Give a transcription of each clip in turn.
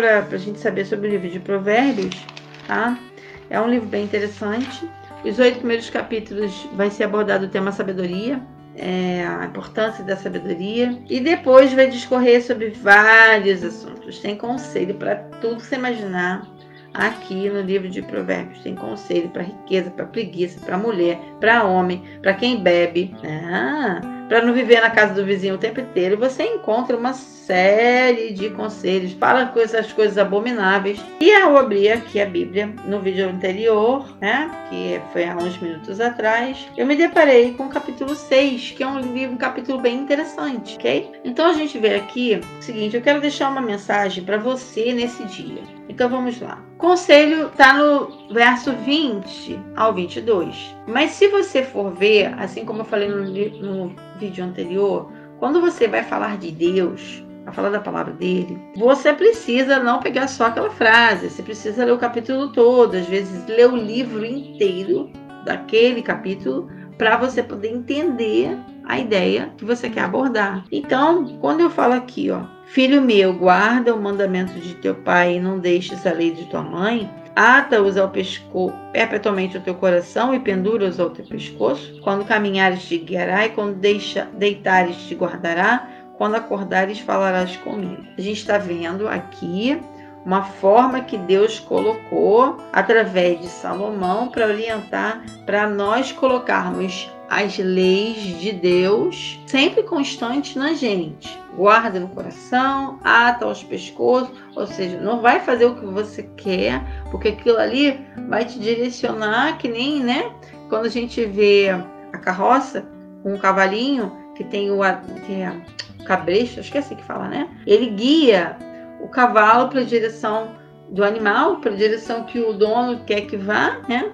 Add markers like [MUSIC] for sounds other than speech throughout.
para a gente saber sobre o livro de Provérbios, tá? É um livro bem interessante. Os oito primeiros capítulos vai ser abordado o tema sabedoria, é, a importância da sabedoria. E depois vai discorrer sobre vários assuntos. Tem conselho para tudo que você imaginar aqui no livro de Provérbios. Tem conselho para riqueza, para preguiça, para mulher, para homem, para quem bebe. Ah, para não viver na casa do vizinho o tempo inteiro. Você encontra uma série de conselhos para com essas coisas abomináveis. E ao abrir aqui a Bíblia no vídeo anterior, né, que foi há uns minutos atrás, eu me deparei com o capítulo 6, que é um livro, um capítulo bem interessante, ok? Então a gente vê aqui o seguinte, eu quero deixar uma mensagem para você nesse dia. Então vamos lá. Conselho está no verso 20 ao 22. Mas se você for ver, assim como eu falei no, no vídeo anterior, quando você vai falar de Deus, a falar da palavra dele, você precisa não pegar só aquela frase, você precisa ler o capítulo todo, às vezes ler o livro inteiro daquele capítulo para você poder entender a ideia que você quer abordar. Então, quando eu falo aqui, ó, filho meu, guarda o mandamento de teu pai e não deixes a lei de tua mãe, ata-os ao pescoço, perpetuamente ao teu coração e pendura-os ao teu pescoço. Quando caminhares te guiará e quando deixa, deitares te guardará quando acordares falarás comigo. A gente está vendo aqui uma forma que Deus colocou através de Salomão para orientar, para nós colocarmos as leis de Deus sempre constantes na gente. Guarda no coração, ata aos pescoços, ou seja, não vai fazer o que você quer, porque aquilo ali vai te direcionar, que nem, né? Quando a gente vê a carroça com um cavalinho que tem o que é, cabresto, acho que é assim que fala, né? Ele guia o cavalo para a direção do animal, para a direção que o dono quer que vá, né?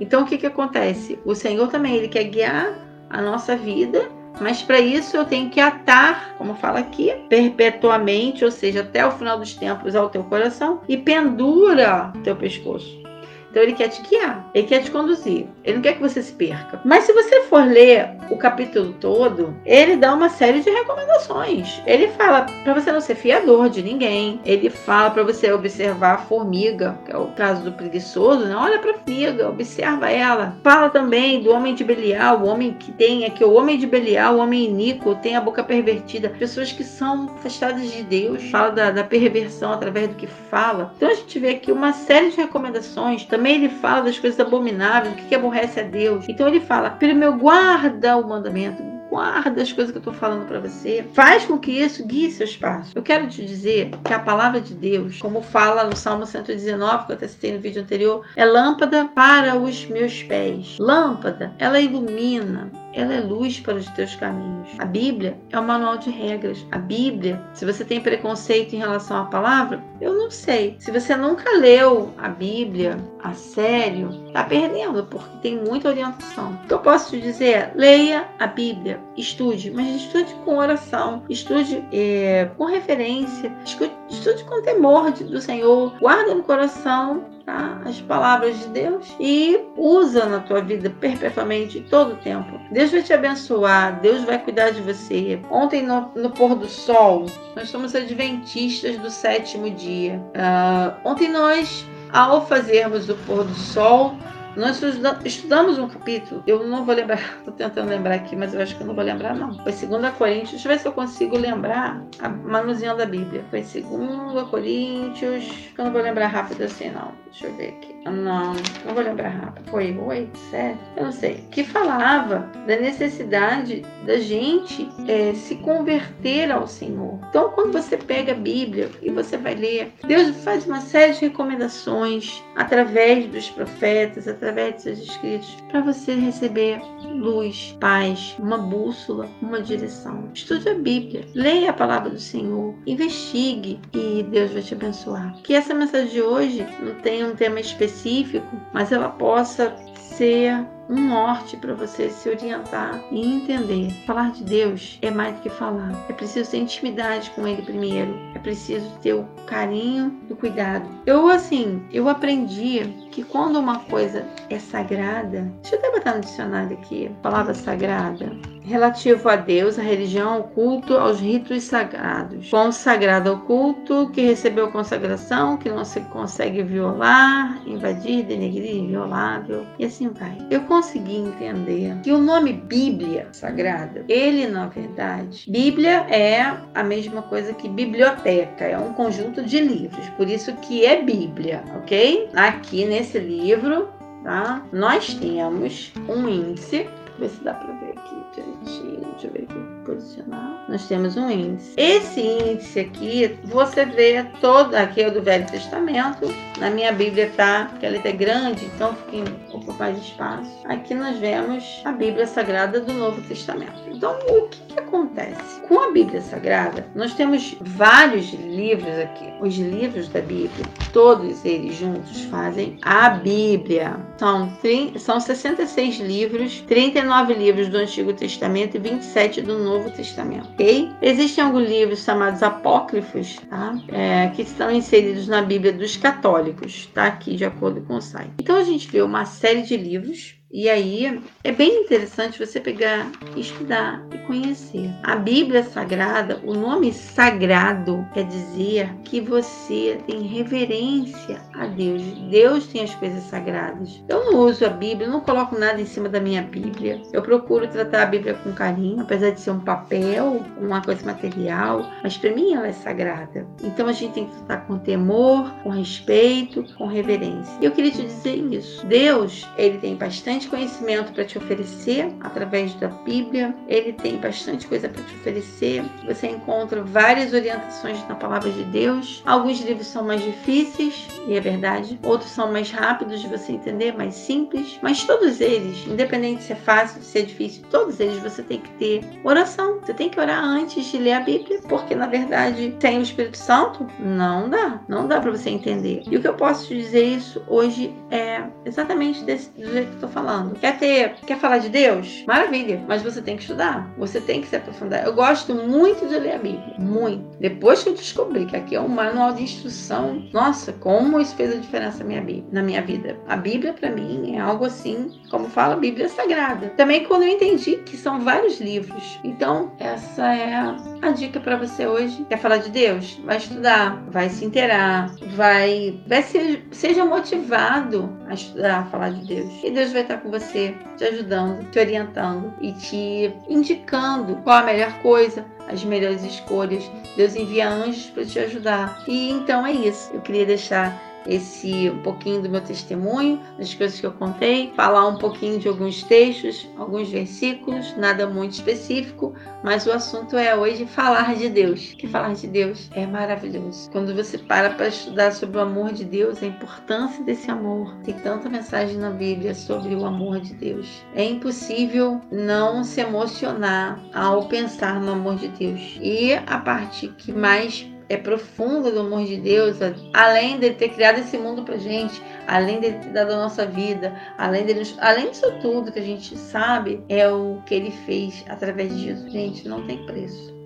Então o que que acontece? O Senhor também ele quer guiar a nossa vida, mas para isso eu tenho que atar, como fala aqui, perpetuamente, ou seja, até o final dos tempos ao teu coração e pendura teu pescoço. Então ele quer te guiar, ele quer te conduzir, ele não quer que você se perca. Mas se você for ler o capítulo todo, ele dá uma série de recomendações. Ele fala para você não ser fiador de ninguém, ele fala para você observar a formiga, que é o caso do preguiçoso, né? Olha para a formiga, observa ela. Fala também do homem de Belial, o homem que tem aqui, o homem de Belial, o homem iníquo, tem a boca pervertida, pessoas que são afastadas de Deus. Fala da, da perversão através do que fala. Então a gente vê aqui uma série de recomendações também ele fala das coisas abomináveis, o que, que aborrece a Deus. Então ele fala: Filho meu, guarda o mandamento, guarda as coisas que eu estou falando para você. Faz com que isso guie seus passos. Eu quero te dizer que a palavra de Deus, como fala no Salmo 119, que eu até citei no vídeo anterior, é lâmpada para os meus pés. Lâmpada, ela ilumina, ela é luz para os teus caminhos. A Bíblia é um manual de regras. A Bíblia, se você tem preconceito em relação à palavra, eu não sei. Se você nunca leu a Bíblia a sério, tá perdendo, porque tem muita orientação. O que eu posso te dizer? Leia a Bíblia, estude, mas estude com oração, estude é, com referência, estude, estude com temor do Senhor, guarda no coração tá? as palavras de Deus e usa na tua vida perpetuamente todo o tempo. Deus vai te abençoar, Deus vai cuidar de você. Ontem no, no pôr do sol, nós somos adventistas do sétimo dia. Uh, ontem nós, ao fazermos o pôr do sol, nós estudamos um capítulo, eu não vou lembrar, [LAUGHS] estou tentando lembrar aqui, mas eu acho que eu não vou lembrar, não. Foi 2 Coríntios, deixa eu ver se eu consigo lembrar a manuseando da Bíblia. Foi 2 Coríntios, eu não vou lembrar rápido assim, não. Deixa eu ver aqui. Não, não vou lembrar rápido. Foi 8, 7, eu não sei. Que falava da necessidade da gente é, se converter ao Senhor. Então, quando você pega a Bíblia e você vai ler, Deus faz uma série de recomendações através dos profetas, através de seus escritos, para você receber luz, paz, uma bússola, uma direção. Estude a Bíblia, leia a palavra do Senhor, investigue e Deus vai te abençoar. Que essa mensagem de hoje não tenha um tema específico, mas ela possa ser um norte para você se orientar e entender. Falar de Deus é mais do que falar. É preciso ter intimidade com Ele primeiro. É preciso ter o carinho e o cuidado. Eu, assim, eu aprendi que quando uma coisa é sagrada, deixa eu até botar no dicionário aqui, palavra sagrada relativo a Deus, a religião, o culto, aos ritos sagrados. Consagrado ao culto, que recebeu consagração, que não se consegue violar, invadir, denegrir, inviolável, e assim vai. Eu consegui entender que o nome Bíblia Sagrada, ele na verdade, Bíblia é a mesma coisa que biblioteca, é um conjunto de livros, por isso que é Bíblia, ok? Aqui nesse livro, tá? Nós temos um índice, ver se dá para ver aqui direitinho, deixa eu ver aqui posicionar, nós temos um índice. Esse índice aqui, você vê todo, aqui é o do Velho Testamento, na minha Bíblia tá, porque ela é grande, então fica um pouco mais espaço. Aqui nós vemos a Bíblia Sagrada do Novo Testamento. Então, o que, que acontece? Com a Bíblia Sagrada, nós temos vários livros aqui. Os livros da Bíblia, todos eles juntos fazem a Bíblia. São, são 66 livros, 39 livros do Antigo Testamento e 27 do Novo Testamento, ok? Existem alguns livros chamados apócrifos, tá? É, que estão inseridos na Bíblia dos católicos, tá? Aqui de acordo com o site. Então a gente vê uma série de livros e aí é bem interessante você pegar, estudar conhecer. A Bíblia Sagrada, o nome sagrado quer dizer que você tem reverência a Deus. Deus tem as coisas sagradas. Eu não uso a Bíblia, não coloco nada em cima da minha Bíblia. Eu procuro tratar a Bíblia com carinho, apesar de ser um papel, uma coisa material, mas para mim ela é sagrada. Então a gente tem que tratar com temor, com respeito, com reverência. E eu queria te dizer isso. Deus, ele tem bastante conhecimento para te oferecer através da Bíblia. Ele tem bastante coisa para te oferecer. Você encontra várias orientações na palavra de Deus. Alguns livros são mais difíceis, e é verdade. Outros são mais rápidos de você entender, mais simples. Mas todos eles, independente se é fácil, se é difícil, todos eles você tem que ter oração. Você tem que orar antes de ler a Bíblia, porque na verdade, sem o Espírito Santo, não dá. Não dá para você entender. E o que eu posso te dizer isso hoje é exatamente desse, do jeito que eu tô falando. Quer ter, quer falar de Deus? Maravilha, mas você tem que estudar. Você tem que se aprofundar. Eu gosto muito de ler a Bíblia, muito. Depois que eu descobri que aqui é um manual de instrução, nossa, como isso fez a diferença na minha, vida. A Bíblia para mim é algo assim, como fala a Bíblia sagrada. Também quando eu entendi que são vários livros. Então, essa é a dica para você hoje. Quer falar de Deus? Vai estudar, vai se inteirar, vai, vai ser, seja motivado a estudar, a falar de Deus. E Deus vai estar com você, te ajudando, te orientando e te indicando qual a melhor coisa, as melhores escolhas. Deus envia anjos para te ajudar. E então é isso. Eu queria deixar esse um pouquinho do meu testemunho, das coisas que eu contei, falar um pouquinho de alguns textos, alguns versículos, nada muito específico, mas o assunto é hoje falar de Deus. Que falar de Deus é maravilhoso. Quando você para para estudar sobre o amor de Deus, a importância desse amor, tem tanta mensagem na Bíblia sobre o amor de Deus. É impossível não se emocionar ao pensar no amor de Deus. E a parte que mais é profunda do amor de Deus, além de ter criado esse mundo pra gente, além de ter dado a nossa vida, além, de, além disso tudo que a gente sabe, é o que ele fez através de Jesus. Gente, não tem preço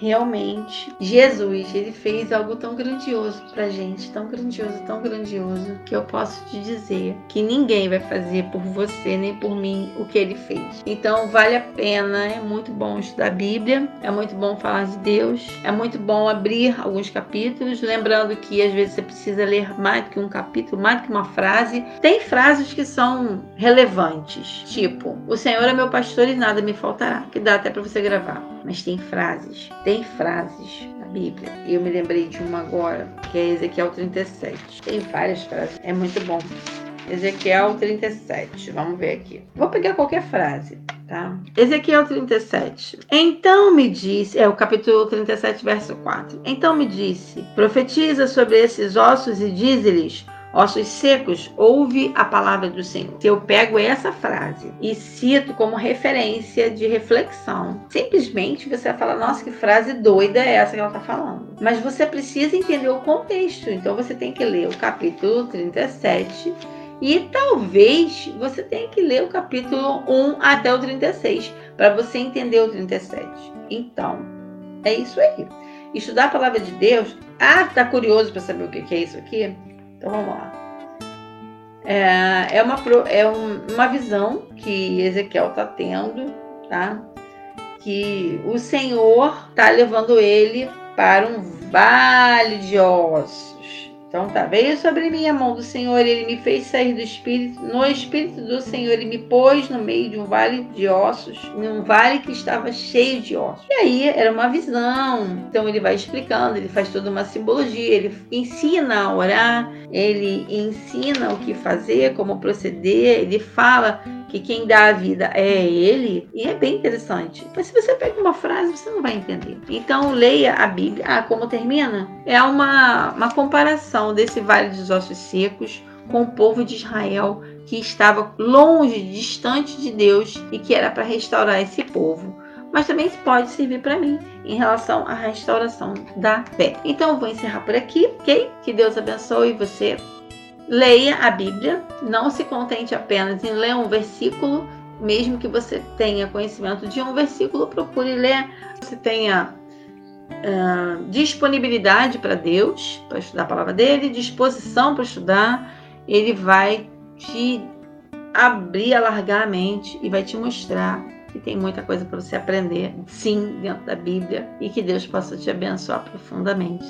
realmente Jesus, ele fez algo tão grandioso pra gente, tão grandioso, tão grandioso, que eu posso te dizer que ninguém vai fazer por você nem por mim o que ele fez. Então vale a pena, é muito bom estudar a Bíblia, é muito bom falar de Deus, é muito bom abrir alguns capítulos, lembrando que às vezes você precisa ler mais do que um capítulo, mais do que uma frase. Tem frases que são relevantes, tipo: "O Senhor é meu pastor e nada me faltará", que dá até para você gravar. Mas tem frases tem frases na Bíblia. E eu me lembrei de uma agora, que é Ezequiel 37. Tem várias frases. É muito bom. Ezequiel 37. Vamos ver aqui. Vou pegar qualquer frase, tá? Ezequiel 37. Então me disse, é o capítulo 37, verso 4. Então me disse: profetiza sobre esses ossos e diz-lhes: ossos secos, ouve a palavra do Senhor. Se eu pego essa frase e cito como referência de reflexão, simplesmente você vai falar: nossa, que frase doida é essa que ela está falando. Mas você precisa entender o contexto, então você tem que ler o capítulo 37. E talvez você tenha que ler o capítulo 1 até o 36 para você entender o 37. Então, é isso aí. Estudar a palavra de Deus. Ah, tá curioso para saber o que é isso aqui? Então vamos lá. É, é, uma, é uma visão que Ezequiel está tendo, tá? que o Senhor está levando ele para um vale de ossos. Então tá, veio sobre mim a mão do Senhor, ele me fez sair do espírito, no espírito do Senhor, ele me pôs no meio de um vale de ossos, num vale que estava cheio de ossos. E aí era uma visão. Então ele vai explicando, ele faz toda uma simbologia, ele ensina a orar, ele ensina o que fazer, como proceder, ele fala que quem dá a vida é ele, e é bem interessante. Mas se você pega uma frase, você não vai entender. Então leia a Bíblia. Ah, como termina? É uma, uma comparação desse vale dos ossos secos com o povo de Israel que estava longe, distante de Deus e que era para restaurar esse povo. Mas também pode servir para mim em relação à restauração da fé. Então eu vou encerrar por aqui, ok? Que Deus abençoe você Leia a Bíblia, não se contente apenas em ler um versículo, mesmo que você tenha conhecimento de um versículo, procure ler. Você tenha uh, disponibilidade para Deus, para estudar a palavra dele, disposição para estudar, ele vai te abrir, alargar a mente e vai te mostrar que tem muita coisa para você aprender, sim, dentro da Bíblia, e que Deus possa te abençoar profundamente.